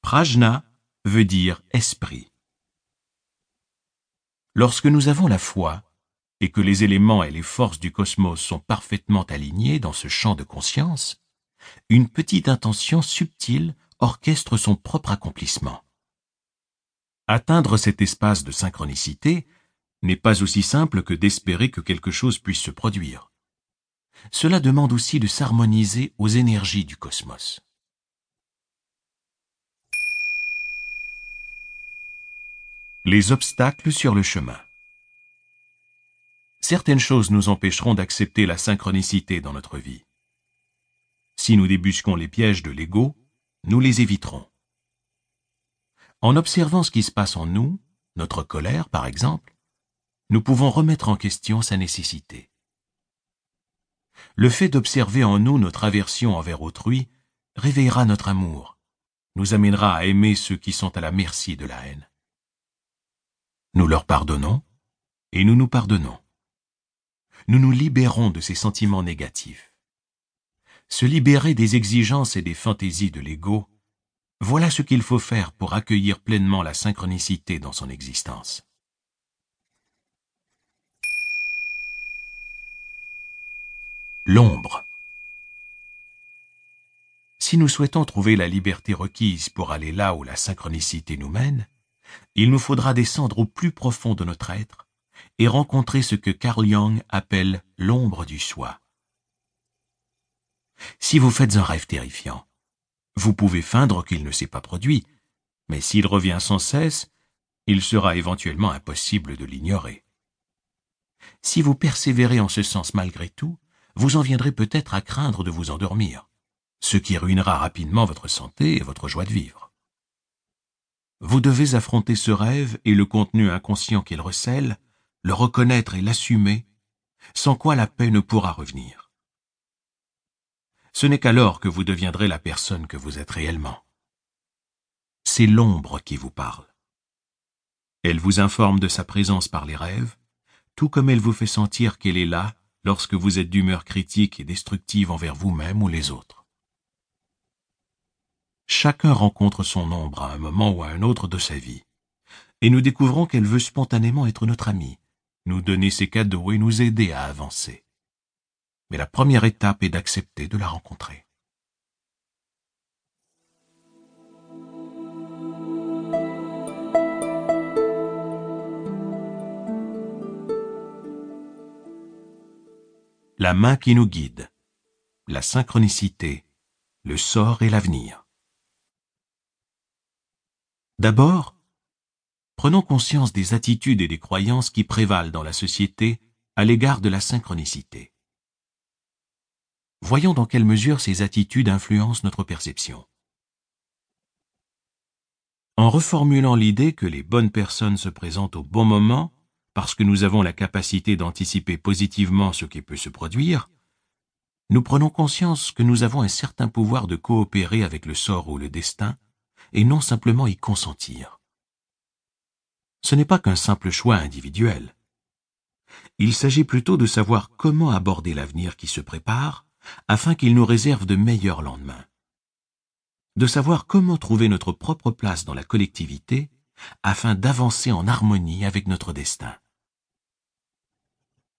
Prajna veut dire esprit. Lorsque nous avons la foi et que les éléments et les forces du cosmos sont parfaitement alignés dans ce champ de conscience, une petite intention subtile orchestre son propre accomplissement. Atteindre cet espace de synchronicité n'est pas aussi simple que d'espérer que quelque chose puisse se produire. Cela demande aussi de s'harmoniser aux énergies du cosmos. Les obstacles sur le chemin. Certaines choses nous empêcheront d'accepter la synchronicité dans notre vie. Si nous débusquons les pièges de l'ego, nous les éviterons. En observant ce qui se passe en nous, notre colère par exemple, nous pouvons remettre en question sa nécessité. Le fait d'observer en nous notre aversion envers autrui réveillera notre amour, nous amènera à aimer ceux qui sont à la merci de la haine. Nous leur pardonnons et nous nous pardonnons. Nous nous libérons de ces sentiments négatifs. Se libérer des exigences et des fantaisies de l'ego, voilà ce qu'il faut faire pour accueillir pleinement la synchronicité dans son existence. L'ombre. Si nous souhaitons trouver la liberté requise pour aller là où la synchronicité nous mène, il nous faudra descendre au plus profond de notre être et rencontrer ce que Carl Jung appelle l'ombre du soi. Si vous faites un rêve terrifiant, vous pouvez feindre qu'il ne s'est pas produit, mais s'il revient sans cesse, il sera éventuellement impossible de l'ignorer. Si vous persévérez en ce sens malgré tout, vous en viendrez peut-être à craindre de vous endormir, ce qui ruinera rapidement votre santé et votre joie de vivre. Vous devez affronter ce rêve et le contenu inconscient qu'il recèle, le reconnaître et l'assumer, sans quoi la paix ne pourra revenir. Ce n'est qu'alors que vous deviendrez la personne que vous êtes réellement. C'est l'ombre qui vous parle. Elle vous informe de sa présence par les rêves, tout comme elle vous fait sentir qu'elle est là lorsque vous êtes d'humeur critique et destructive envers vous-même ou les autres. Chacun rencontre son ombre à un moment ou à un autre de sa vie. Et nous découvrons qu'elle veut spontanément être notre amie, nous donner ses cadeaux et nous aider à avancer. Mais la première étape est d'accepter de la rencontrer. La main qui nous guide, la synchronicité, le sort et l'avenir. D'abord, prenons conscience des attitudes et des croyances qui prévalent dans la société à l'égard de la synchronicité. Voyons dans quelle mesure ces attitudes influencent notre perception. En reformulant l'idée que les bonnes personnes se présentent au bon moment, parce que nous avons la capacité d'anticiper positivement ce qui peut se produire, nous prenons conscience que nous avons un certain pouvoir de coopérer avec le sort ou le destin et non simplement y consentir. Ce n'est pas qu'un simple choix individuel. Il s'agit plutôt de savoir comment aborder l'avenir qui se prépare afin qu'il nous réserve de meilleurs lendemains. De savoir comment trouver notre propre place dans la collectivité afin d'avancer en harmonie avec notre destin.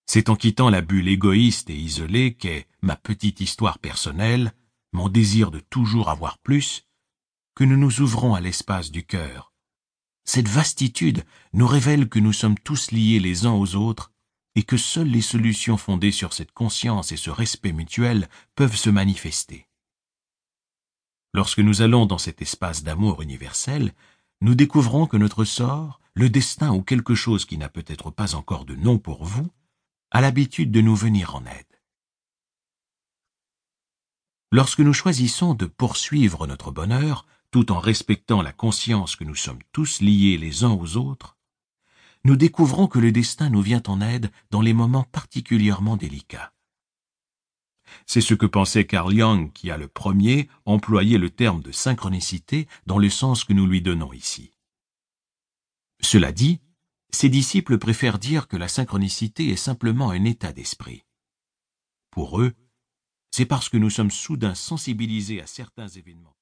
C'est en quittant la bulle égoïste et isolée qu'est ma petite histoire personnelle, mon désir de toujours avoir plus, que nous nous ouvrons à l'espace du cœur. Cette vastitude nous révèle que nous sommes tous liés les uns aux autres et que seules les solutions fondées sur cette conscience et ce respect mutuel peuvent se manifester. Lorsque nous allons dans cet espace d'amour universel, nous découvrons que notre sort, le destin ou quelque chose qui n'a peut-être pas encore de nom pour vous, a l'habitude de nous venir en aide. Lorsque nous choisissons de poursuivre notre bonheur, tout en respectant la conscience que nous sommes tous liés les uns aux autres, nous découvrons que le destin nous vient en aide dans les moments particulièrement délicats. C'est ce que pensait Carl Jung qui a le premier employé le terme de synchronicité dans le sens que nous lui donnons ici. Cela dit, ses disciples préfèrent dire que la synchronicité est simplement un état d'esprit. Pour eux, c'est parce que nous sommes soudain sensibilisés à certains événements.